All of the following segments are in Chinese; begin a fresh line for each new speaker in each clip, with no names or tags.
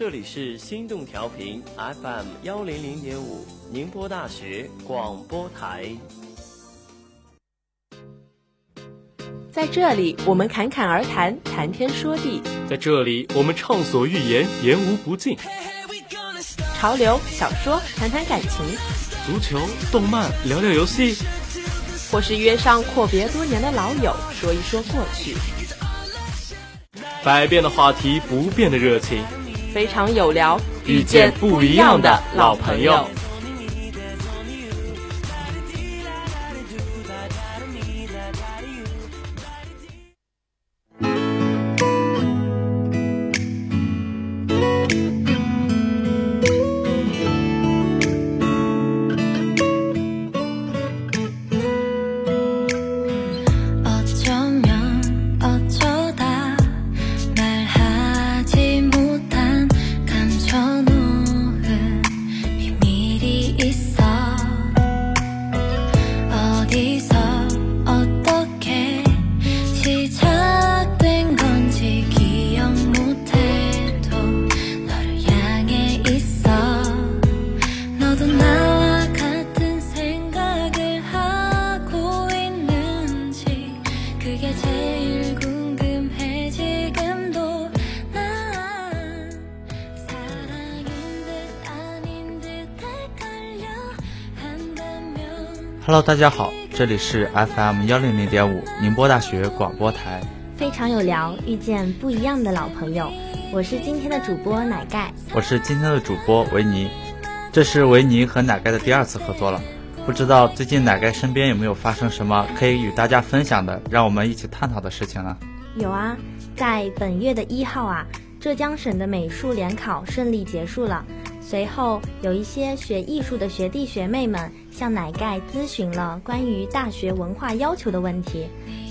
这里是心动调频 FM 幺零零点五，宁波大学广播台。
在这里，我们侃侃而谈，谈天说地；
在这里，我们畅所欲言，言无不尽。
潮流、小说，谈谈感情；
足球、动漫，聊聊游戏；
或是约上阔别多年的老友，说一说过去。
百变的话题，不变的热情。
非常有聊，
遇见不一样的老朋友。
Hello，大家好，这里是 FM 幺零零点五宁波大学广播台，
非常有聊，遇见不一样的老朋友。我是今天的主播奶盖，
我是今天的主播维尼。这是维尼和奶盖的第二次合作了，不知道最近奶盖身边有没有发生什么可以与大家分享的，让我们一起探讨的事情呢？
有啊，在本月的一号啊，浙江省的美术联考顺利结束了。随后，有一些学艺术的学弟学妹们向奶盖咨询了关于大学文化要求的问题。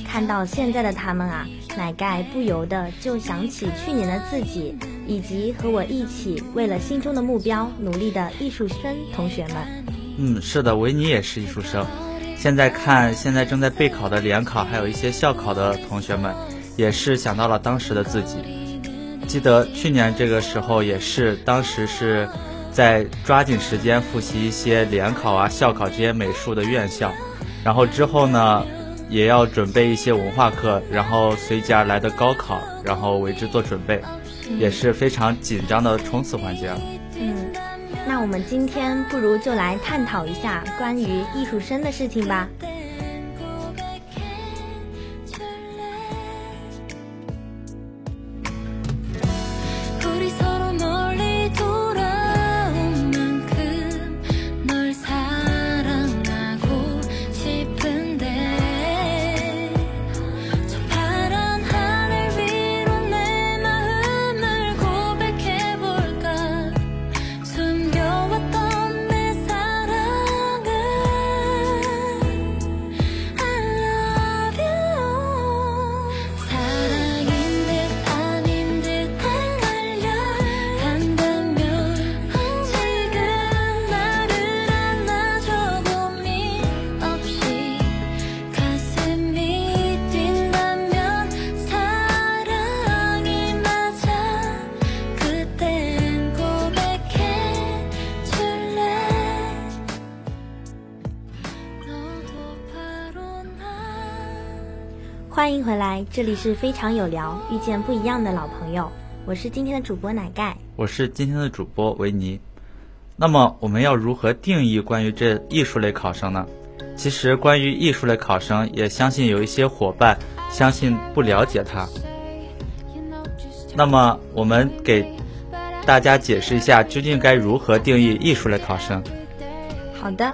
看到现在的他们啊，奶盖不由得就想起去年的自己，以及和我一起为了心中的目标努力的艺术生同学们。
嗯，是的，维尼也是艺术生。现在看现在正在备考的联考，还有一些校考的同学们，也是想到了当时的自己。记得去年这个时候也是，当时是。在抓紧时间复习一些联考啊、校考这些美术的院校，然后之后呢，也要准备一些文化课，然后随即而来的高考，然后为之做准备，也是非常紧张的冲刺环节。
嗯，那我们今天不如就来探讨一下关于艺术生的事情吧。欢迎回来，这里是非常有聊，遇见不一样的老朋友。我是今天的主播奶盖，
我是今天的主播维尼。那么我们要如何定义关于这艺术类考生呢？其实关于艺术类考生，也相信有一些伙伴相信不了解他。那么我们给大家解释一下，究竟该如何定义艺术类考生？
好的，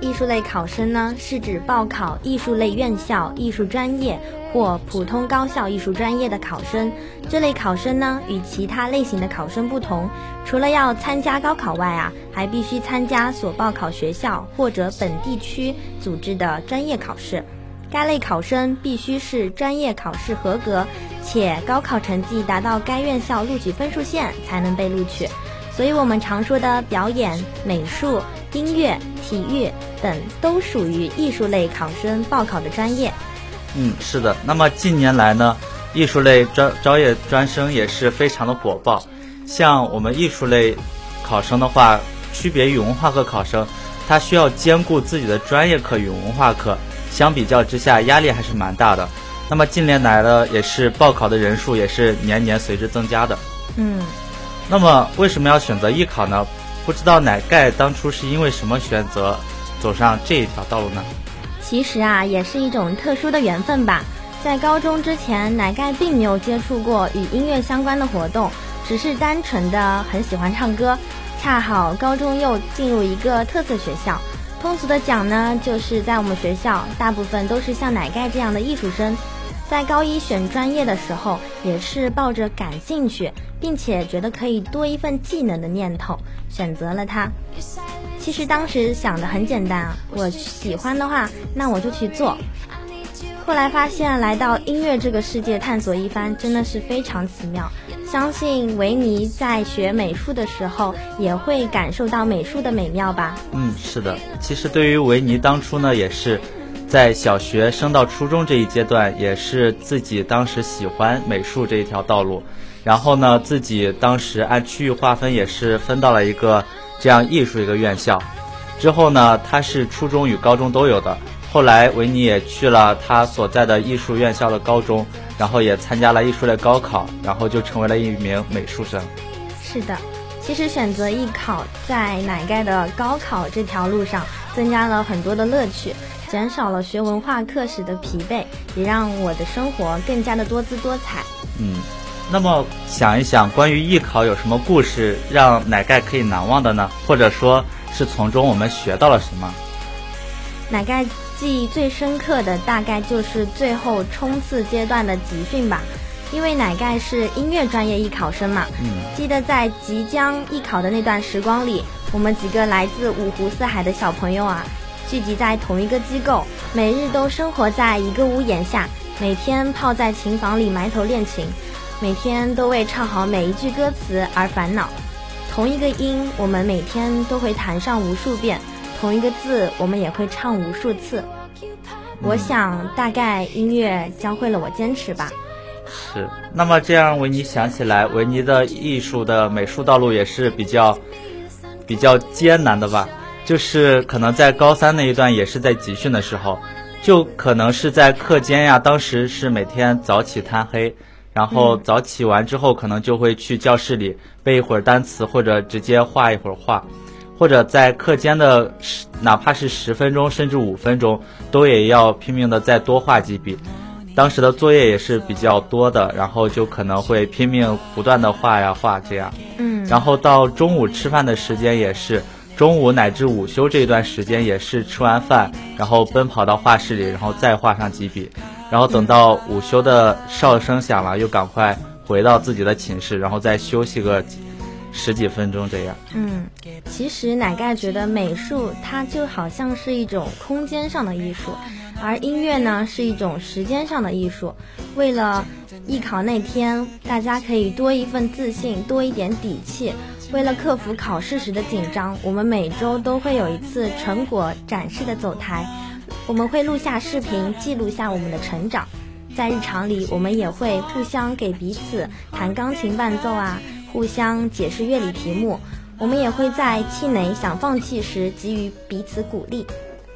艺术类考生呢，是指报考艺术类院校、艺术专业。或普通高校艺术专业的考生，这类考生呢，与其他类型的考生不同，除了要参加高考外啊，还必须参加所报考学校或者本地区组织的专业考试。该类考生必须是专业考试合格，且高考成绩达到该院校录取分数线才能被录取。所以，我们常说的表演、美术、音乐、体育等，都属于艺术类考生报考的专业。
嗯，是的。那么近年来呢，艺术类专招业专升也是非常的火爆，像我们艺术类考生的话，区别于文化课考生，他需要兼顾自己的专业课与文化课，相比较之下压力还是蛮大的。那么近年来呢，也是报考的人数也是年年随之增加的。
嗯，
那么为什么要选择艺考呢？不知道奶盖当初是因为什么选择走上这一条道路呢？
其实啊，也是一种特殊的缘分吧。在高中之前，奶盖并没有接触过与音乐相关的活动，只是单纯的很喜欢唱歌。恰好高中又进入一个特色学校，通俗的讲呢，就是在我们学校，大部分都是像奶盖这样的艺术生。在高一选专业的时候，也是抱着感兴趣，并且觉得可以多一份技能的念头，选择了它。其实当时想的很简单啊，我喜欢的话，那我就去做。后来发现，来到音乐这个世界探索一番，真的是非常奇妙。相信维尼在学美术的时候，也会感受到美术的美妙吧？
嗯，是的。其实对于维尼当初呢，也是在小学升到初中这一阶段，也是自己当时喜欢美术这一条道路。然后呢，自己当时按区域划分，也是分到了一个这样艺术一个院校。之后呢，他是初中与高中都有的。后来维尼也去了他所在的艺术院校的高中，然后也参加了艺术类高考，然后就成为了一名美术生。
是的，其实选择艺考在奶盖的高考这条路上，增加了很多的乐趣，减少了学文化课时的疲惫，也让我的生活更加的多姿多彩。
嗯，那么想一想，关于艺考有什么故事让奶盖可以难忘的呢？或者说是从中我们学到了什么？
奶盖。记忆最深刻的大概就是最后冲刺阶段的集训吧，因为奶盖是音乐专业艺考生嘛。
嗯。
记得在即将艺考的那段时光里，我们几个来自五湖四海的小朋友啊，聚集在同一个机构，每日都生活在一个屋檐下，每天泡在琴房里埋头练琴，每天都为唱好每一句歌词而烦恼。同一个音，我们每天都会弹上无数遍。同一个字，我们也会唱无数次。我想，大概音乐教会了我坚持吧。
是。那么这样，维尼想起来，维尼的艺术的美术道路也是比较比较艰难的吧？就是可能在高三那一段，也是在集训的时候，就可能是在课间呀。当时是每天早起贪黑，然后早起完之后，可能就会去教室里背一会儿单词，或者直接画一会儿画。或者在课间的十，哪怕是十分钟，甚至五分钟，都也要拼命的再多画几笔。当时的作业也是比较多的，然后就可能会拼命不断的画呀画这样。
嗯。
然后到中午吃饭的时间也是，中午乃至午休这一段时间也是吃完饭，然后奔跑到画室里，然后再画上几笔，然后等到午休的哨声响了，又赶快回到自己的寝室，然后再休息个。十几分钟这样。
嗯，其实奶盖觉得美术它就好像是一种空间上的艺术，而音乐呢是一种时间上的艺术。为了艺考那天，大家可以多一份自信，多一点底气。为了克服考试时的紧张，我们每周都会有一次成果展示的走台，我们会录下视频，记录下我们的成长。在日常里，我们也会互相给彼此弹钢琴伴奏啊。互相解释乐理题目，我们也会在气馁想放弃时给予彼此鼓励。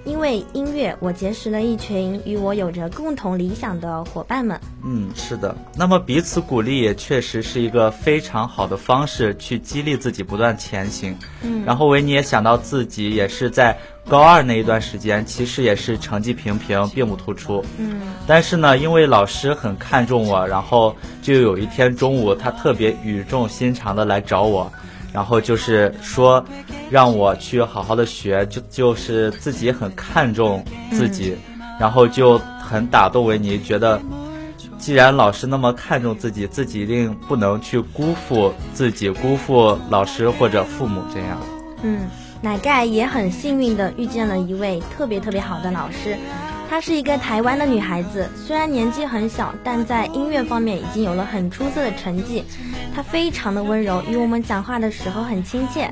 因为音乐，我结识了一群与我有着共同理想的伙伴们。
嗯，是的。那么彼此鼓励也确实是一个非常好的方式，去激励自己不断前行。
嗯。
然后维尼也想到自己也是在高二那一段时间，其实也是成绩平平，并不突出。
嗯。
但是呢，因为老师很看重我，然后就有一天中午，他特别语重心长的来找我。然后就是说，让我去好好的学，就就是自己很看重自己，然后就很打动维尼，觉得既然老师那么看重自己，自己一定不能去辜负自己，辜负老师或者父母这样。
嗯，奶盖也很幸运的遇见了一位特别特别好的老师。她是一个台湾的女孩子，虽然年纪很小，但在音乐方面已经有了很出色的成绩。她非常的温柔，与我们讲话的时候很亲切。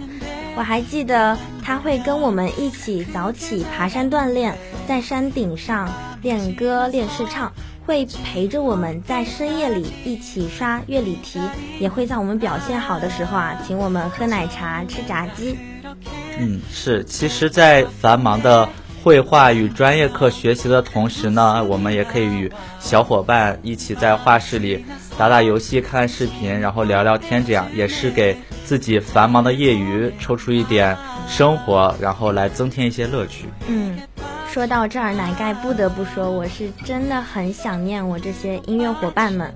我还记得她会跟我们一起早起爬山锻炼，在山顶上练歌练试唱，会陪着我们在深夜里一起刷乐理题，也会在我们表现好的时候啊，请我们喝奶茶、吃炸鸡。
嗯，是。其实，在繁忙的绘画与专业课学习的同时呢，我们也可以与小伙伴一起在画室里打打游戏、看视频，然后聊聊天，这样也是给自己繁忙的业余抽出一点生活，然后来增添一些乐趣。
嗯。说到这儿，奶盖不得不说，我是真的很想念我这些音乐伙伴们。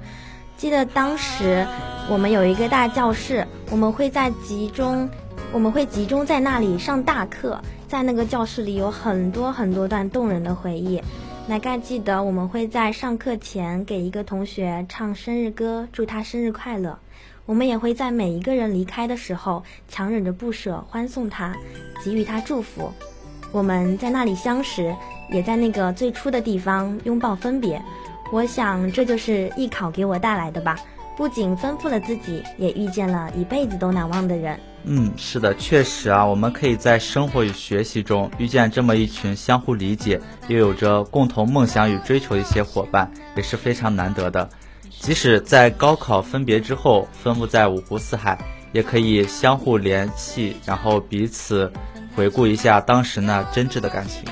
记得当时我们有一个大教室，我们会在集中，我们会集中在那里上大课，在那个教室里有很多很多段动人的回忆。奶盖记得我们会在上课前给一个同学唱生日歌，祝他生日快乐。我们也会在每一个人离开的时候，强忍着不舍欢送他，给予他祝福。我们在那里相识，也在那个最初的地方拥抱分别。我想，这就是艺考给我带来的吧。不仅丰富了自己，也遇见了一辈子都难忘的人。
嗯，是的，确实啊，我们可以在生活与学习中遇见这么一群相互理解，又有着共同梦想与追求的一些伙伴，也是非常难得的。即使在高考分别之后，分布在五湖四海，也可以相互联系，然后彼此。回顾一下当时那真挚的感情。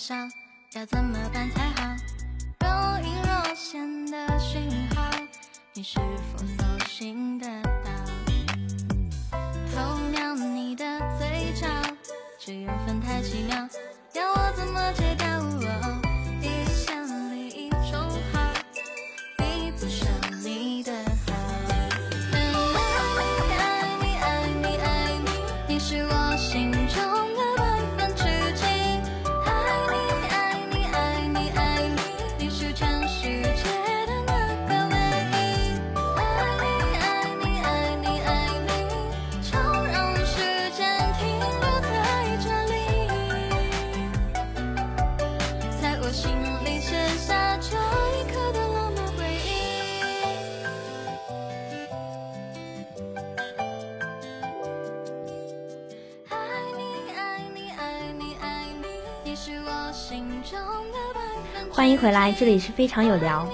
笑，要怎么办才好？若隐若现的讯号，你是否搜寻得到？偷瞄你的嘴角，这缘分太奇妙，要我怎么戒掉？
回来，这里是非常有聊。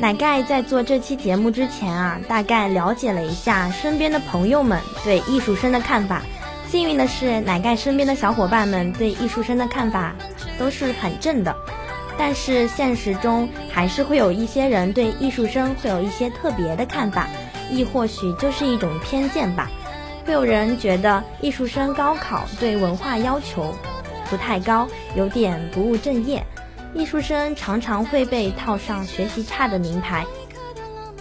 奶盖在做这期节目之前啊，大概了解了一下身边的朋友们对艺术生的看法。幸运的是，奶盖身边的小伙伴们对艺术生的看法都是很正的。但是现实中还是会有一些人对艺术生会有一些特别的看法，亦或许就是一种偏见吧。会有人觉得艺术生高考对文化要求不太高，有点不务正业。艺术生常常会被套上学习差的名牌。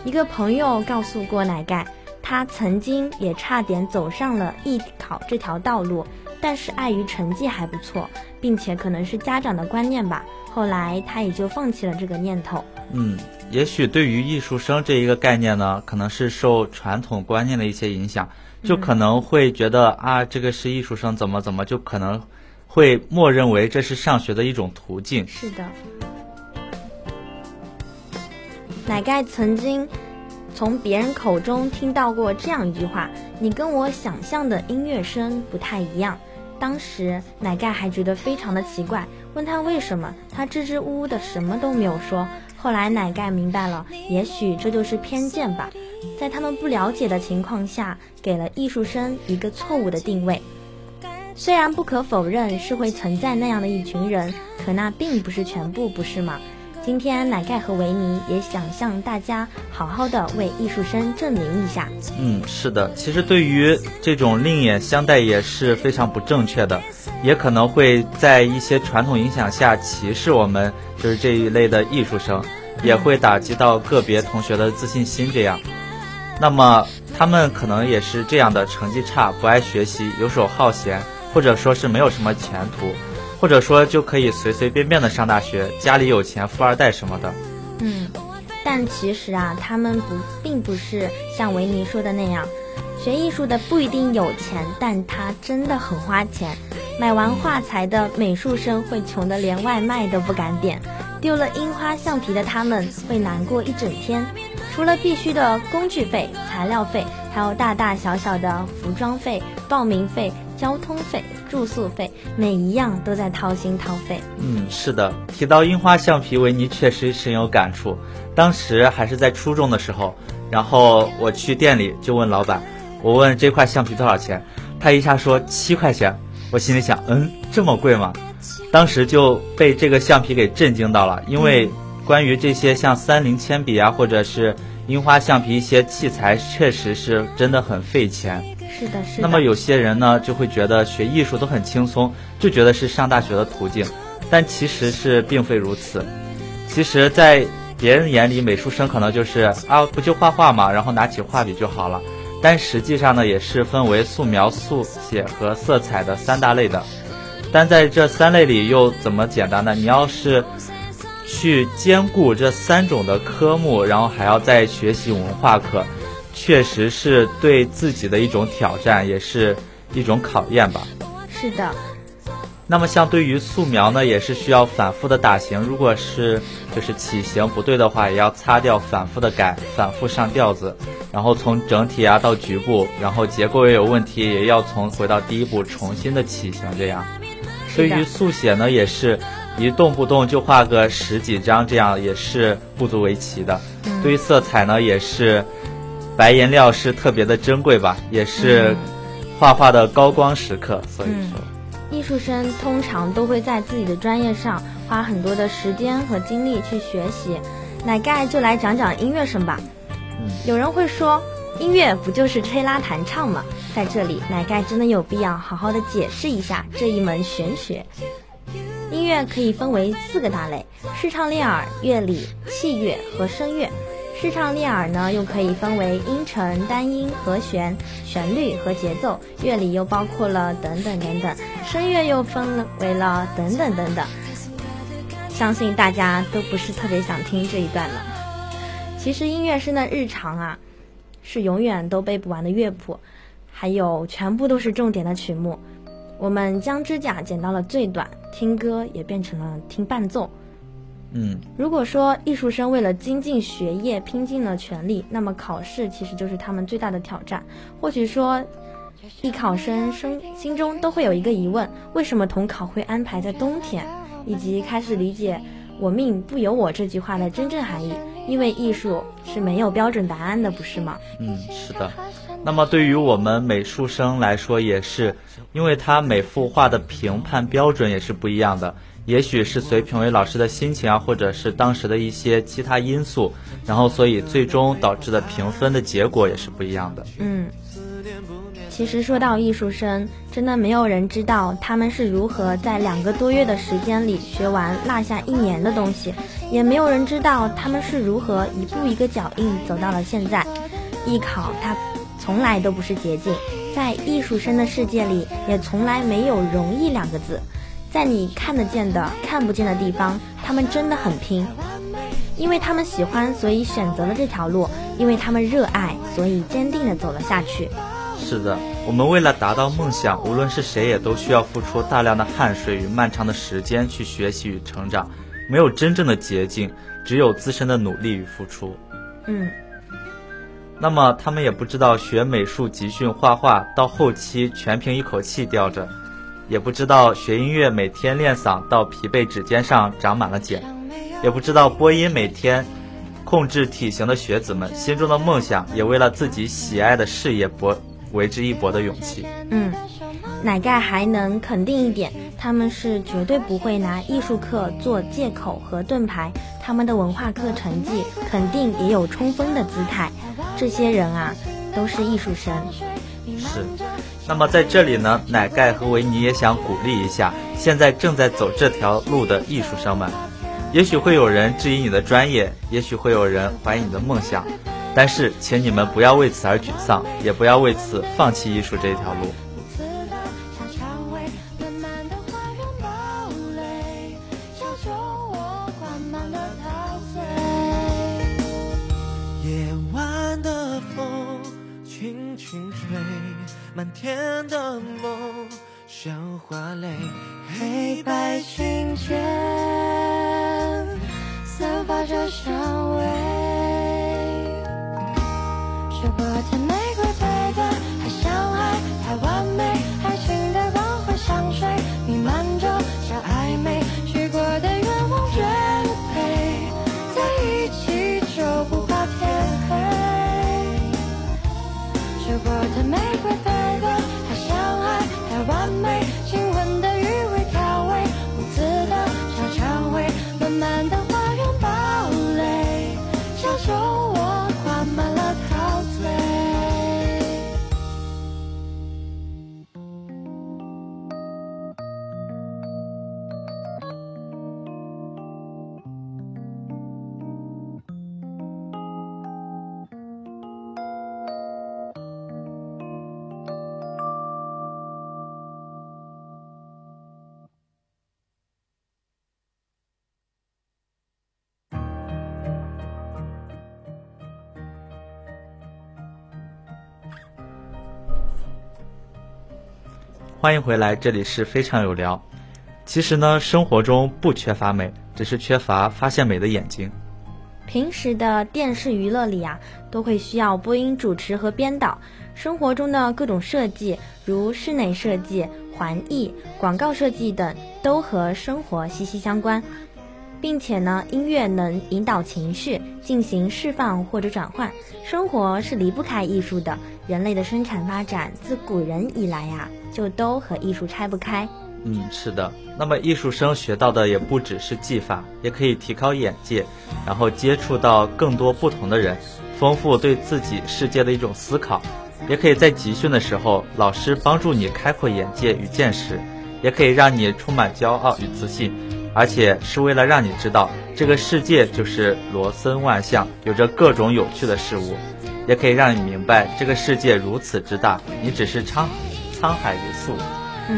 一个朋友告诉过奶盖，他曾经也差点走上了艺考这条道路，但是碍于成绩还不错，并且可能是家长的观念吧，后来他也就放弃了这个念头。
嗯，也许对于艺术生这一个概念呢，可能是受传统观念的一些影响，就可能会觉得啊，这个是艺术生，怎么怎么就可能。会默认为这是上学的一种途径。
是的，奶盖曾经从别人口中听到过这样一句话：“你跟我想象的音乐生不太一样。”当时奶盖还觉得非常的奇怪，问他为什么，他支支吾吾的什么都没有说。后来奶盖明白了，也许这就是偏见吧，在他们不了解的情况下，给了艺术生一个错误的定位。虽然不可否认是会存在那样的一群人，可那并不是全部，不是吗？今天奶盖和维尼也想向大家好好的为艺术生证明一下。
嗯，是的，其实对于这种另眼相待也是非常不正确的，也可能会在一些传统影响下歧视我们就是这一类的艺术生，也会打击到个别同学的自信心。这样，那么他们可能也是这样的，成绩差，不爱学习，游手好闲，或者说是没有什么前途。或者说就可以随随便便的上大学，家里有钱，富二代什么的。
嗯，但其实啊，他们不并不是像维尼说的那样，学艺术的不一定有钱，但他真的很花钱。买完画材的美术生会穷得连外卖都不敢点，丢了樱花橡皮的他们会难过一整天。除了必须的工具费、材料费，还有大大小小的服装费、报名费、交通费。住宿费，每一样都在掏心掏肺。
嗯，是的，提到樱花橡皮，维尼确实深有感触。当时还是在初中的时候，然后我去店里就问老板，我问这块橡皮多少钱，他一下说七块钱。我心里想，嗯，这么贵吗？当时就被这个橡皮给震惊到了，因为关于这些像三菱铅笔啊，或者是樱花橡皮一些器材，确实是真的很费钱。
是的，是
的。那么有些人呢，就会觉得学艺术都很轻松，就觉得是上大学的途径，但其实是并非如此。其实，在别人眼里，美术生可能就是啊，不就画画嘛，然后拿起画笔就好了。但实际上呢，也是分为素描、速写和色彩的三大类的。但在这三类里又怎么简单呢？你要是去兼顾这三种的科目，然后还要再学习文化课。确实是对自己的一种挑战，也是一种考验吧。
是的。
那么，像对于素描呢，也是需要反复的打形。如果是就是起形不对的话，也要擦掉，反复的改，反复上调子。然后从整体啊到局部，然后结构也有问题，也要从回到第一步重新的起形。这样。对于速写呢，也是一动不动就画个十几张，这样也是不足为奇的。对于色彩呢，也是。白颜料是特别的珍贵吧，也是画画的高光时刻。所以说，
艺术生通常都会在自己的专业上花很多的时间和精力去学习。奶盖就来讲讲音乐生吧。有人会说，音乐不就是吹拉弹唱吗？在这里，奶盖真的有必要好好的解释一下这一门玄学。音乐可以分为四个大类：视唱练耳、乐理、器乐和声乐。视唱练耳呢，又可以分为音程、单音、和弦、旋律和节奏；乐理又包括了等等等等；声乐又分为了等等等等。相信大家都不是特别想听这一段了。其实音乐生的日常啊，是永远都背不完的乐谱，还有全部都是重点的曲目。我们将指甲剪到了最短，听歌也变成了听伴奏。
嗯，
如果说艺术生为了精进学业拼尽了全力，那么考试其实就是他们最大的挑战。或许说，艺考生生心中都会有一个疑问：为什么统考会安排在冬天？以及开始理解“我命不由我”这句话的真正含义。因为艺术是没有标准答案的，不是吗？
嗯，是的。那么对于我们美术生来说，也是，因为他每幅画的评判标准也是不一样的。也许是随评委老师的心情啊，或者是当时的一些其他因素，然后所以最终导致的评分的结果也是不一样的。
嗯，其实说到艺术生，真的没有人知道他们是如何在两个多月的时间里学完落下一年的东西，也没有人知道他们是如何一步一个脚印走到了现在。艺考它从来都不是捷径，在艺术生的世界里，也从来没有容易两个字。在你看得见的、看不见的地方，他们真的很拼，因为他们喜欢，所以选择了这条路；因为他们热爱，所以坚定地走了下去。
是的，我们为了达到梦想，无论是谁，也都需要付出大量的汗水与漫长的时间去学习与成长。没有真正的捷径，只有自身的努力与付出。
嗯。
那么他们也不知道，学美术集训画画到后期全凭一口气吊着。也不知道学音乐每天练嗓到疲惫指尖上长满了茧，也不知道播音每天控制体型的学子们心中的梦想，也为了自己喜爱的事业搏为之一搏的勇气。
嗯，奶盖还能肯定一点，他们是绝对不会拿艺术课做借口和盾牌，他们的文化课成绩肯定也有冲锋的姿态。这些人啊，都是艺术生。
是。那么在这里呢，奶盖和维尼也想鼓励一下现在正在走这条路的艺术生们。也许会有人质疑你的专业，也许会有人怀疑你的梦想，但是请你们不要为此而沮丧，也不要为此放弃艺术这条路。
慢的
欢迎回来，这里是非常有聊。其实呢，生活中不缺乏美，只是缺乏发现美的眼睛。
平时的电视娱乐里啊，都会需要播音主持和编导。生活中的各种设计，如室内设计、环艺、广告设计等，都和生活息息相关。并且呢，音乐能引导情绪，进行释放或者转换。生活是离不开艺术的。人类的生产发展自古人以来呀，就都和艺术拆不开。
嗯，是的。那么艺术生学到的也不只是技法，也可以提高眼界，然后接触到更多不同的人，丰富对自己世界的一种思考。也可以在集训的时候，老师帮助你开阔眼界与见识，也可以让你充满骄傲与自信。而且是为了让你知道，这个世界就是罗森万象，有着各种有趣的事物，也可以让你明白这个世界如此之大，你只是沧沧海一粟，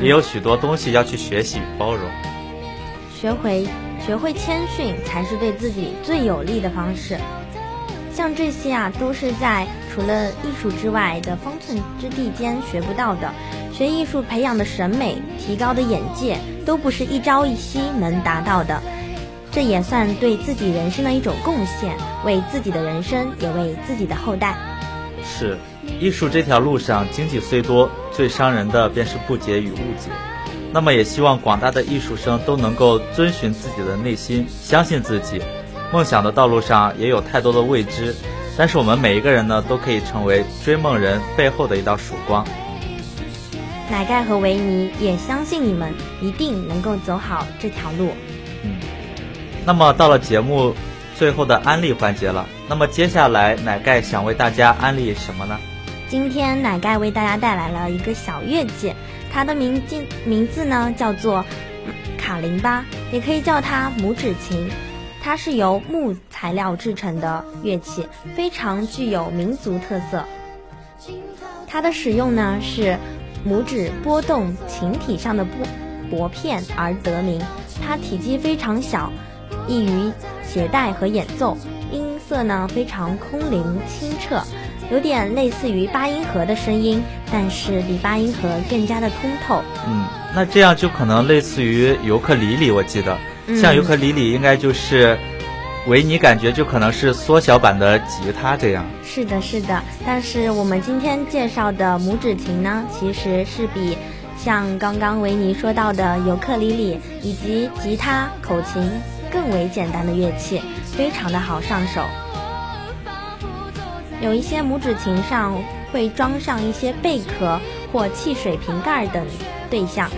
也有许多东西要去学习与包容。
学会学会谦逊，才是对自己最有利的方式。像这些啊，都是在除了艺术之外的方寸之地间学不到的。学艺术培养的审美、提高的眼界，都不是一朝一夕能达到的。这也算对自己人生的一种贡献，为自己的人生，也为自己的后代。
是，艺术这条路上，经济虽多，最伤人的便是不解与误解。那么，也希望广大的艺术生都能够遵循自己的内心，相信自己。梦想的道路上也有太多的未知，但是我们每一个人呢，都可以成为追梦人背后的一道曙光。
奶盖和维尼也相信你们一定能够走好这条路。
嗯，那么到了节目最后的安利环节了，那么接下来奶盖想为大家安利什么呢？
今天奶盖为大家带来了一个小乐器，它的名字名字呢叫做卡林巴，也可以叫它拇指琴。它是由木材料制成的乐器，非常具有民族特色。它的使用呢是。拇指拨动琴体上的拨拨片而得名，它体积非常小，易于携带和演奏，音色呢非常空灵清澈，有点类似于八音盒的声音，但是比八音盒更加的通透。
嗯，那这样就可能类似于尤克里里，我记得，像尤克里里应该就是。维尼感觉就可能是缩小版的吉他这样。
是的，是的。但是我们今天介绍的拇指琴呢，其实是比像刚刚维尼说到的尤克里里以及吉他、口琴更为简单的乐器，非常的好上手。有一些拇指琴上会装上一些贝壳或汽水瓶盖等对象。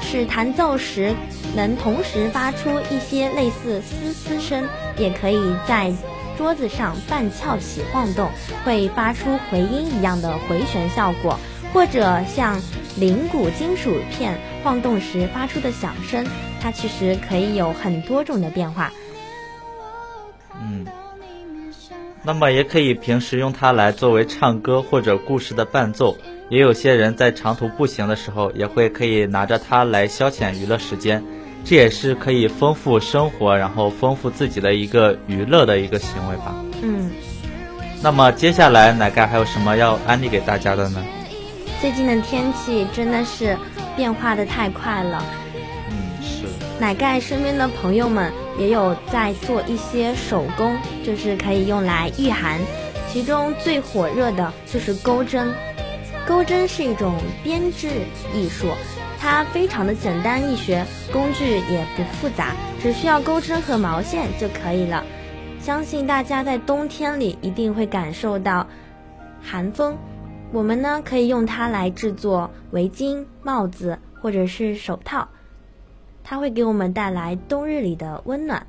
是弹奏时能同时发出一些类似嘶嘶声，也可以在桌子上半翘起晃动，会发出回音一样的回旋效果，或者像铃鼓金属片晃动时发出的响声，它其实可以有很多种的变化。
嗯，那么也可以平时用它来作为唱歌或者故事的伴奏。也有些人在长途步行的时候，也会可以拿着它来消遣娱乐时间，这也是可以丰富生活，然后丰富自己的一个娱乐的一个行为吧。
嗯，
那么接下来奶盖还有什么要安利给大家的呢？
最近的天气真的是变化的太快了。
嗯，是。
奶盖身边的朋友们也有在做一些手工，就是可以用来御寒，其中最火热的就是钩针。钩针是一种编织艺术，它非常的简单易学，工具也不复杂，只需要钩针和毛线就可以了。相信大家在冬天里一定会感受到寒风，我们呢可以用它来制作围巾、帽子或者是手套，它会给我们带来冬日里的温暖。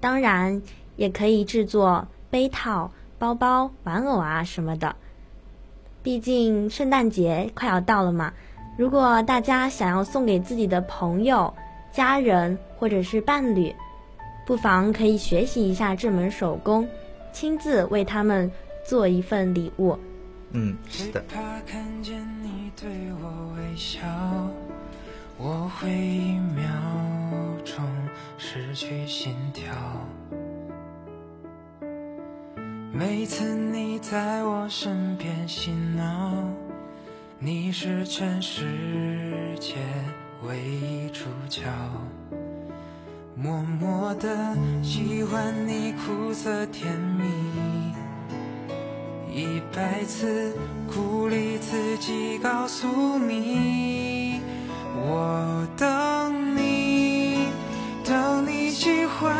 当然，也可以制作杯套、包包、玩偶啊什么的。毕竟圣诞节快要到了嘛，如果大家想要送给自己的朋友、家人或者是伴侣，不妨可以学习一下这门手工，亲自为他们做一份礼物。
嗯，是的。
我会一秒钟失去心跳。每次你在我身边嬉闹，你是全世界唯一主角。默默的喜欢你苦涩甜蜜，一百次鼓励自己，告诉你我等你，等你喜欢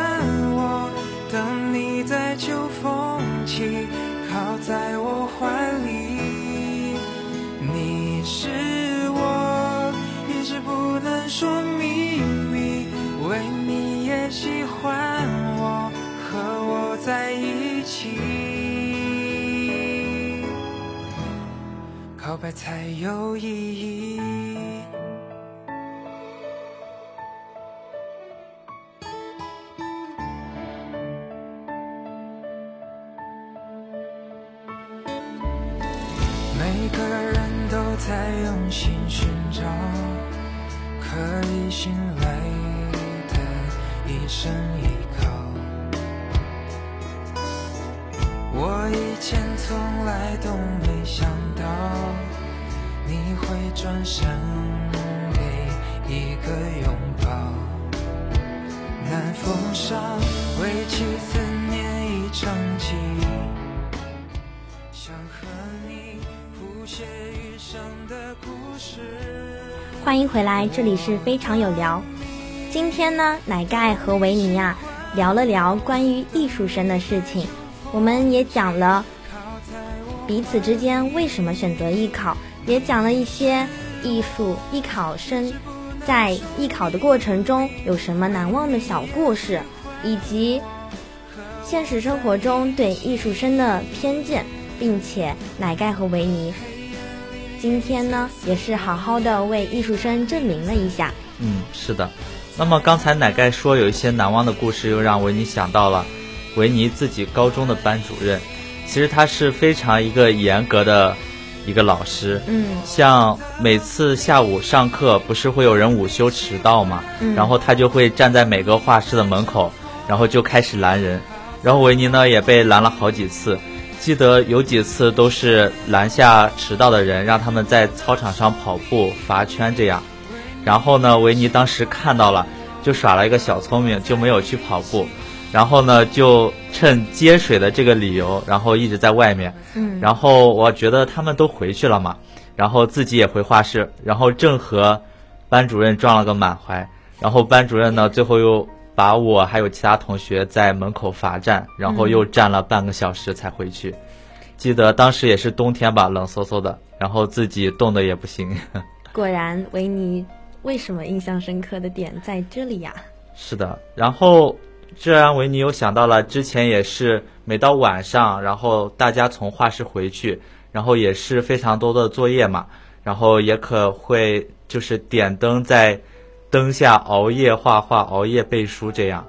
我，等你在秋风起。靠在我说秘密，为你也喜欢我，和我在一起，告白才有意义。可以信赖的一生依靠。我以前从来都没想到，你会转身给一个拥抱。南风沙，为期思念一场记，想和你谱写余生的故事。
欢迎回来，这里是非常有聊。今天呢，奶盖和维尼呀聊了聊关于艺术生的事情，我们也讲了彼此之间为什么选择艺考，也讲了一些艺术艺考生在艺考的过程中有什么难忘的小故事，以及现实生活中对艺术生的偏见，并且奶盖和维尼。今天呢，也是好好的为艺术生证明了一下。
嗯，是的。那么刚才奶盖说有一些难忘的故事，又让维尼想到了维尼自己高中的班主任。其实他是非常一个严格的一个老师。
嗯。
像每次下午上课，不是会有人午休迟到嘛？
嗯。
然后他就会站在每个画室的门口，然后就开始拦人。然后维尼呢也被拦了好几次。记得有几次都是拦下迟到的人，让他们在操场上跑步罚圈这样。然后呢，维尼当时看到了，就耍了一个小聪明，就没有去跑步。然后呢，就趁接水的这个理由，然后一直在外面。
嗯。
然后我觉得他们都回去了嘛，然后自己也回画室，然后正和班主任撞了个满怀。然后班主任呢，最后又。把我还有其他同学在门口罚站，然后又站了半个小时才回去。记得当时也是冬天吧，冷飕飕的，然后自己冻得也不行。
果然，维尼为什么印象深刻的点在这里呀？
是的，然后这让维尼又想到了之前也是每到晚上，然后大家从画室回去，然后也是非常多的作业嘛，然后也可会就是点灯在灯下熬夜画画、熬夜背书这样，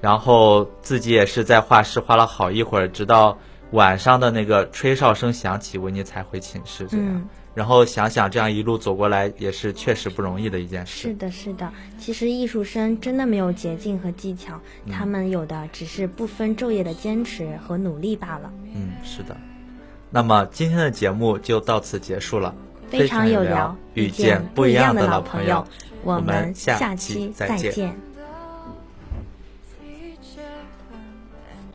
然后自己也是在画室画了好一会儿，直到晚上的那个吹哨声响起，维尼才回寝室这样。
嗯
然后想想这样一路走过来，也是确实不容易的一件事。
是的，是的。其实艺术生真的没有捷径和技巧，他们有的只是不分昼夜的坚持和努力罢了。
嗯，是的。那么今天的节目就到此结束了，
非常有聊，
遇
见
不一
样
的
老
朋
友，我
们
们
下
期
再
见。